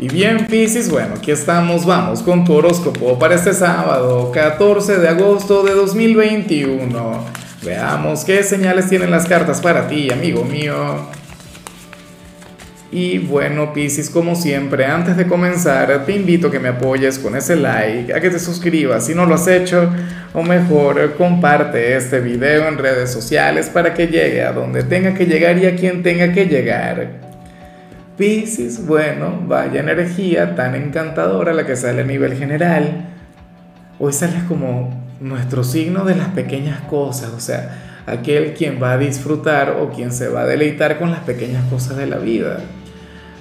Y bien, Piscis, bueno, aquí estamos, vamos con tu horóscopo para este sábado, 14 de agosto de 2021. Veamos qué señales tienen las cartas para ti, amigo mío. Y bueno, Piscis, como siempre, antes de comenzar, te invito a que me apoyes con ese like, a que te suscribas si no lo has hecho, o mejor, comparte este video en redes sociales para que llegue a donde tenga que llegar y a quien tenga que llegar. Piscis, bueno, vaya energía tan encantadora la que sale a nivel general. Hoy sales como nuestro signo de las pequeñas cosas, o sea, aquel quien va a disfrutar o quien se va a deleitar con las pequeñas cosas de la vida.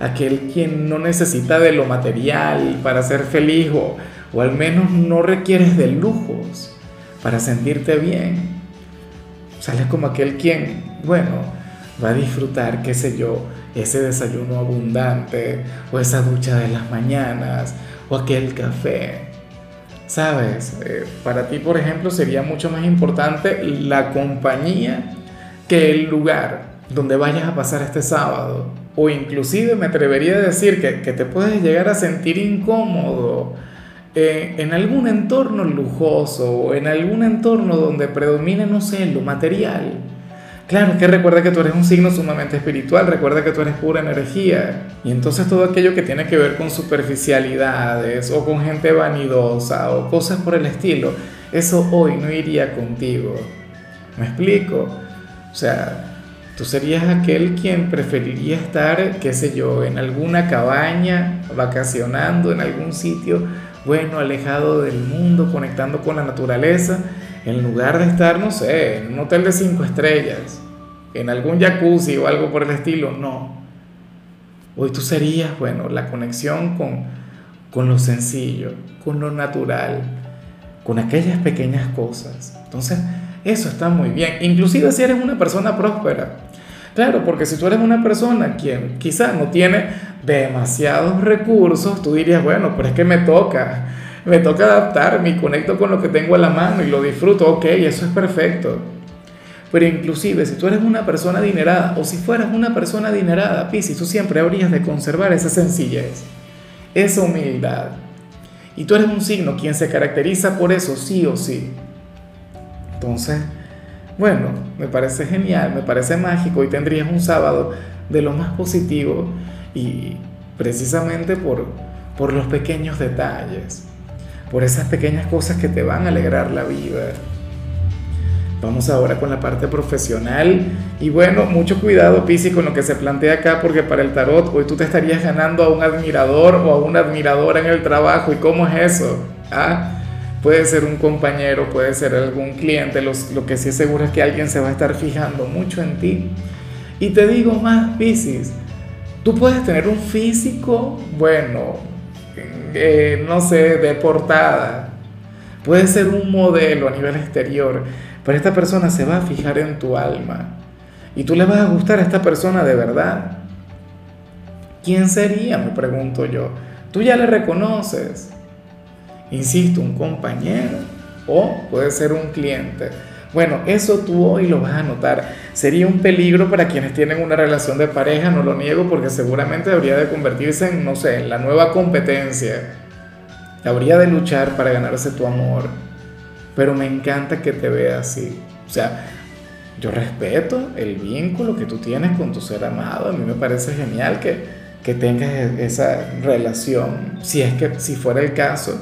Aquel quien no necesita de lo material para ser feliz o, o al menos no requieres de lujos para sentirte bien. Sales como aquel quien, bueno, va a disfrutar, qué sé yo, ese desayuno abundante o esa ducha de las mañanas o aquel café. Sabes, eh, para ti, por ejemplo, sería mucho más importante la compañía que el lugar donde vayas a pasar este sábado. O inclusive me atrevería a decir que, que te puedes llegar a sentir incómodo eh, en algún entorno lujoso o en algún entorno donde predomine, no sé, lo material Claro, que recuerda que tú eres un signo sumamente espiritual, recuerda que tú eres pura energía. Y entonces todo aquello que tiene que ver con superficialidades o con gente vanidosa o cosas por el estilo, eso hoy no iría contigo. ¿Me explico? O sea, tú serías aquel quien preferiría estar, qué sé yo, en alguna cabaña, vacacionando en algún sitio, bueno, alejado del mundo, conectando con la naturaleza en lugar de estar, no sé, en un hotel de cinco estrellas, en algún jacuzzi o algo por el estilo, no. Hoy tú serías, bueno, la conexión con, con lo sencillo, con lo natural, con aquellas pequeñas cosas. Entonces, eso está muy bien. Inclusive si eres una persona próspera. Claro, porque si tú eres una persona quien quizás no tiene demasiados recursos, tú dirías, bueno, pero es que me toca me toca adaptarme y conecto con lo que tengo a la mano y lo disfruto, ok, eso es perfecto. Pero inclusive si tú eres una persona adinerada o si fueras una persona adinerada, Piscis, tú siempre habrías de conservar esa sencillez, esa humildad. Y tú eres un signo quien se caracteriza por eso, sí o sí. Entonces, bueno, me parece genial, me parece mágico y tendrías un sábado de lo más positivo y precisamente por, por los pequeños detalles por esas pequeñas cosas que te van a alegrar la vida. Vamos ahora con la parte profesional. Y bueno, mucho cuidado, Pisi, con lo que se plantea acá, porque para el tarot hoy tú te estarías ganando a un admirador o a una admiradora en el trabajo. ¿Y cómo es eso? ¿Ah? Puede ser un compañero, puede ser algún cliente. lo que sí es seguro es que alguien se va a estar fijando mucho en ti. Y te digo más, Piscis, tú puedes tener un físico, bueno, eh, no sé, de portada. Puede ser un modelo a nivel exterior, pero esta persona se va a fijar en tu alma. Y tú le vas a gustar a esta persona de verdad. ¿Quién sería? Me pregunto yo. Tú ya le reconoces. Insisto, un compañero o puede ser un cliente. Bueno, eso tú hoy lo vas a notar. Sería un peligro para quienes tienen una relación de pareja, no lo niego, porque seguramente habría de convertirse en, no sé, en la nueva competencia. Habría de luchar para ganarse tu amor. Pero me encanta que te vea así. O sea, yo respeto el vínculo que tú tienes con tu ser amado. A mí me parece genial que, que tengas esa relación, si es que si fuera el caso.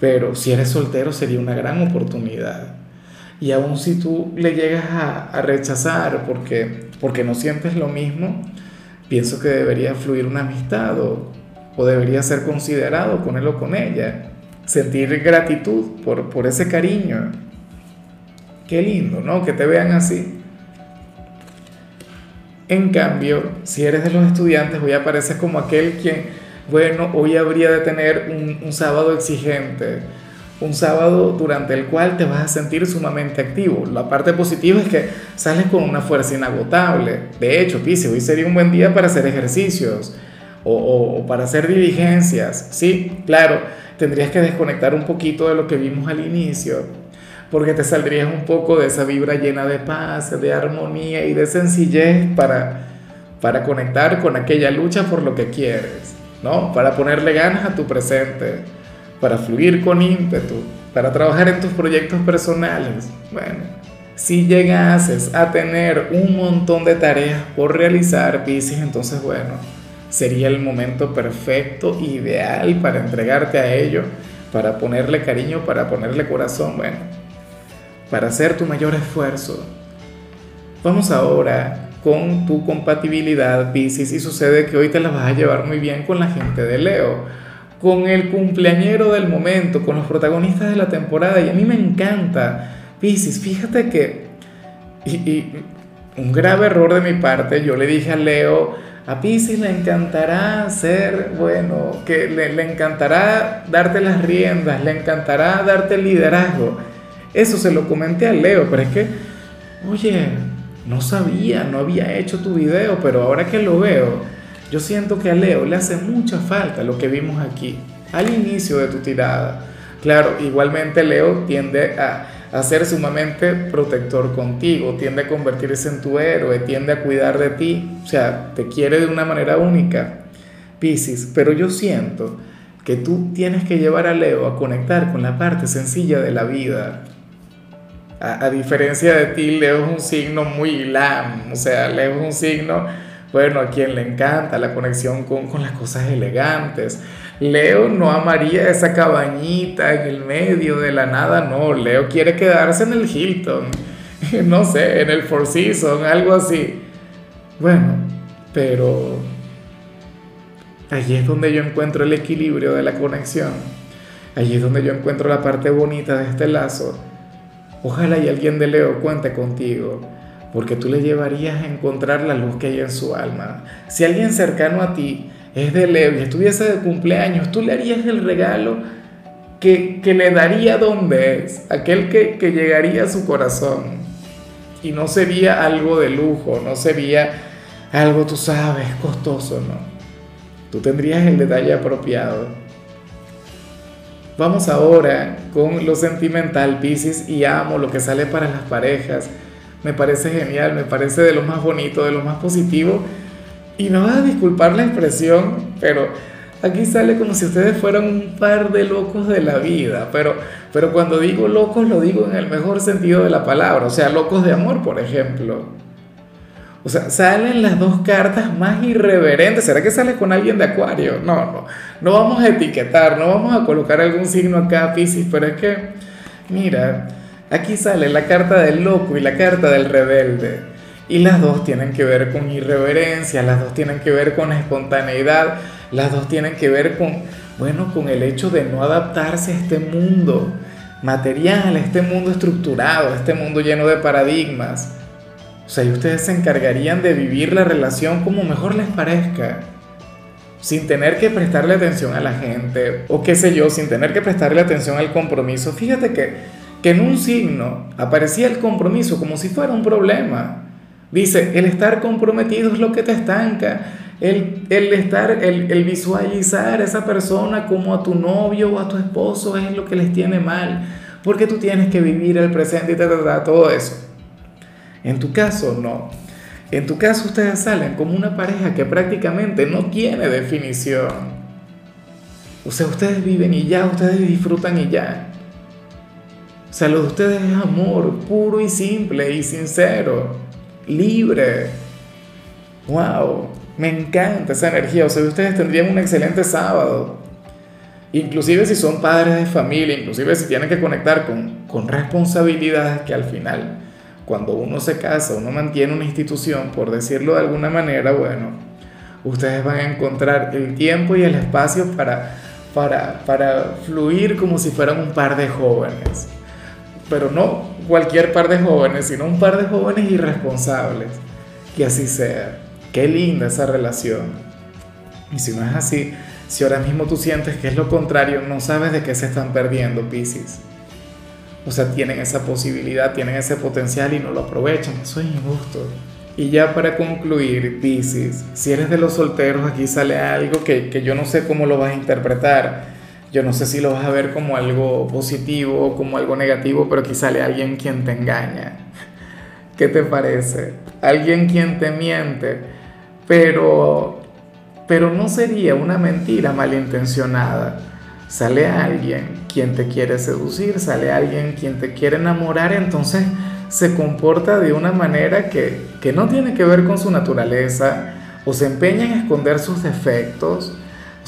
Pero si eres soltero sería una gran oportunidad. Y aun si tú le llegas a, rechazar porque, porque no sientes lo mismo, pienso que debería fluir una amistad o, o debería ser considerado con él o con ella. Sentir gratitud por, por ese cariño. Qué lindo, ¿no? Que te vean así. En cambio, si eres de los estudiantes, hoy apareces como aquel quien, bueno, hoy habría de tener un, un sábado exigente, un sábado durante el cual te vas a sentir sumamente activo. La parte positiva es que sales con una fuerza inagotable. De hecho, Pise, hoy sería un buen día para hacer ejercicios o, para hacer diligencias. Sí, claro, tendrías que desconectar un poquito de lo que vimos al inicio, porque te saldrías un poco de esa vibra llena de paz, de armonía y de sencillez para, para conectar con aquella lucha por lo que quieres. ¿no? Para ponerle ganas a tu presente, para fluir con ímpetu, para trabajar en tus proyectos personales. Bueno, si llegases a tener un montón de tareas por realizar, Pisces, entonces bueno, sería el momento perfecto, ideal para entregarte a ello, para ponerle cariño, para ponerle corazón, bueno, para hacer tu mayor esfuerzo. Vamos ahora con tu compatibilidad, Pisces, y sucede que hoy te la vas a llevar muy bien con la gente de Leo, con el cumpleañero del momento, con los protagonistas de la temporada, y a mí me encanta, Pisces, fíjate que, y, un grave error de mi parte, yo le dije a Leo, a Pisces le encantará ser, bueno, que le, le, encantará darte las riendas, le encantará darte el liderazgo. Eso se lo comenté a Leo, pero es que, oye, no sabía, no había hecho tu video, pero ahora que lo veo, yo siento que a Leo le hace mucha falta lo que vimos aquí, al inicio de tu tirada. Claro, igualmente Leo tiende a, a ser sumamente protector contigo, tiende a convertirse en tu héroe, tiende a cuidar de ti, o sea, te quiere de una manera única, Piscis, pero yo siento que tú tienes que llevar a Leo a conectar con la parte sencilla de la vida, a, diferencia de ti, Leo es un signo muy glam, o sea, Leo es un signo, bueno, a quien le encanta la conexión con, con las cosas elegantes. Leo no amaría esa cabañita en el medio de la nada, no, Leo quiere quedarse en el Hilton, no sé, en el Four Seasons, algo así. Bueno, pero allí es donde yo encuentro el equilibrio de la conexión. Allí es donde yo encuentro la parte bonita de este lazo Ojalá y alguien de Leo cuente contigo, porque tú le llevarías a encontrar la luz que hay en su alma. Si alguien cercano a ti es de Leo y estuviese de cumpleaños, tú le harías el regalo que, le daría donde es, aquel que, que llegaría a su corazón. Y no sería algo de lujo, no sería algo, tú sabes, costoso, no. Tú tendrías el detalle apropiado. Vamos ahora con lo sentimental, Pisces, y amo lo que sale para las parejas. Me parece genial, me parece de lo más bonito, de lo más positivo. Y no vas a disculpar la expresión, pero aquí sale como si ustedes fueran un par de locos de la vida. Pero, pero cuando digo locos, lo digo en el mejor sentido de la palabra. O sea, locos de amor, por ejemplo. O sea, salen las dos cartas más irreverentes. ¿Será que sale con alguien de Acuario? No, no. No vamos a etiquetar, no vamos a colocar algún signo acá, Pisces, pero es que, mira, aquí sale la carta del loco y la carta del rebelde. Y las dos tienen que ver con irreverencia, las dos tienen que ver con espontaneidad, las dos tienen que ver con, bueno, con el hecho de no adaptarse a este mundo material, a este mundo estructurado, a este mundo lleno de paradigmas. O sea, y ustedes se encargarían de vivir la relación como mejor les parezca, sin tener que prestarle atención a la gente, o qué sé yo, sin tener que prestarle atención al compromiso. Fíjate que, que en un signo aparecía el compromiso como si fuera un problema. Dice, el estar comprometido es lo que te estanca, el, el estar, el, el, visualizar a esa persona como a tu novio o a tu esposo es lo que les tiene mal, porque tú tienes que vivir el presente y te da todo eso. En tu caso, no. En tu caso ustedes salen como una pareja que prácticamente no tiene definición. O sea, ustedes viven y ya, ustedes disfrutan y ya. O sea, lo de ustedes es amor puro y simple y sincero, libre. ¡Wow! Me encanta esa energía. O sea, ustedes tendrían un excelente sábado. Inclusive si son padres de familia, inclusive si tienen que conectar con, con responsabilidades que al final cuando uno se casa, uno mantiene una institución, por decirlo de alguna manera, bueno, ustedes van a encontrar el tiempo y el espacio para, para, para fluir como si fueran un par de jóvenes. Pero no cualquier par de jóvenes, sino un par de jóvenes irresponsables. Que así sea. Qué linda esa relación. Y si no es así, si ahora mismo tú sientes que es lo contrario, no sabes de qué se están perdiendo, Pisces. O sea, tienen esa posibilidad, tienen ese potencial y no lo aprovechan. Eso es injusto. Y ya para concluir, Pisces, si eres de los solteros, aquí sale algo que, que yo no sé cómo lo vas a interpretar. Yo no sé si lo vas a ver como algo positivo o como algo negativo, pero aquí sale alguien quien te engaña. ¿Qué te parece? Alguien quien te miente. Pero pero no sería una mentira malintencionada. Sale alguien quien te quiere seducir, sale alguien quien te quiere enamorar, entonces se comporta de una manera que, que no tiene que ver con su naturaleza o se empeña en esconder sus defectos,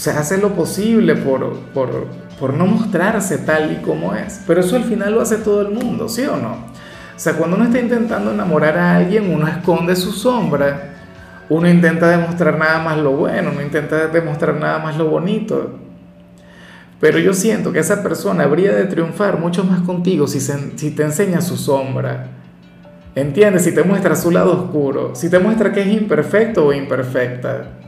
sea, hace lo posible por, por, por no mostrarse tal y como es. Pero eso al final lo hace todo el mundo, ¿sí o no? O sea, cuando uno está intentando enamorar a alguien, uno esconde su sombra, uno intenta demostrar nada más lo bueno, uno intenta demostrar nada más lo bonito. Pero yo siento que esa persona habría de triunfar mucho más contigo si, si te enseña su sombra. ¿Entiendes? Si te muestra su lado oscuro, si te muestra que es imperfecto o imperfecta.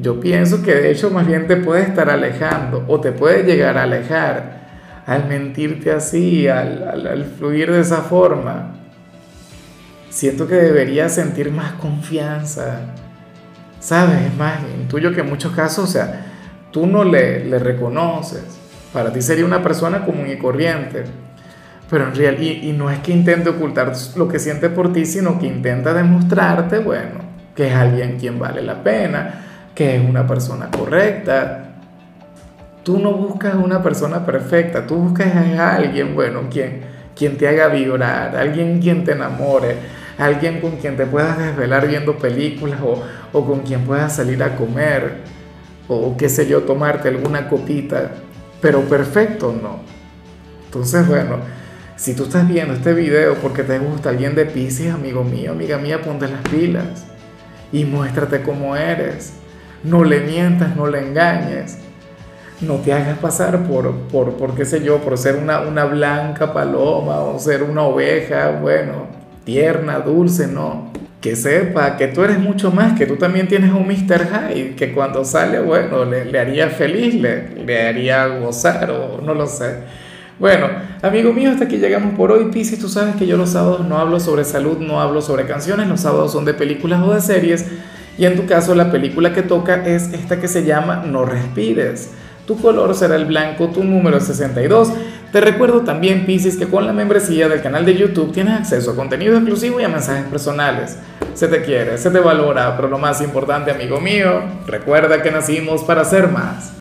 Yo pienso que de hecho más bien te puede estar alejando o te puede llegar a alejar al mentirte así, al, fluir de esa forma. Siento que deberías sentir más confianza. ¿Sabes? Es más, intuyo que en muchos casos, o sea, tú no le, le reconoces. Para ti sería una persona común y corriente. Pero en realidad, y, no es que intente ocultar lo que siente por ti, sino que intenta demostrarte, bueno, que es alguien quien vale la pena, que es una persona correcta. Tú no buscas una persona perfecta, tú buscas a alguien, bueno, quien, quien te haga vibrar, alguien quien te enamore, alguien con quien te puedas desvelar viendo películas o, o con quien puedas salir a comer o qué sé yo, tomarte alguna copita, pero perfecto no. Entonces, bueno, si tú estás viendo este video porque te gusta alguien de Pisces, amigo mío, amiga mía, ponte las pilas y muéstrate como eres. No le mientas, no le engañes. No te hagas pasar por, por, por qué sé yo, por ser una, una blanca paloma o ser una oveja, bueno, tierna, dulce, no. Que sepa que tú eres mucho más, que tú también tienes un Mr. Hyde, que cuando sale, bueno, le, le haría feliz, le, le haría gozar o no lo sé. Bueno, amigo mío, hasta aquí llegamos por hoy. Piscis, tú sabes que yo los sábados no hablo sobre salud, no hablo sobre canciones, los sábados son de películas o de series. Y en tu caso la película que toca es esta que se llama No respires. Tu color será el blanco, tu número es 62. Te recuerdo también, Piscis, que con la membresía del canal de YouTube tienes acceso a contenido exclusivo y a mensajes personales. Se te quiere, se te valora, pero lo más importante, amigo mío, recuerda que nacimos para ser más.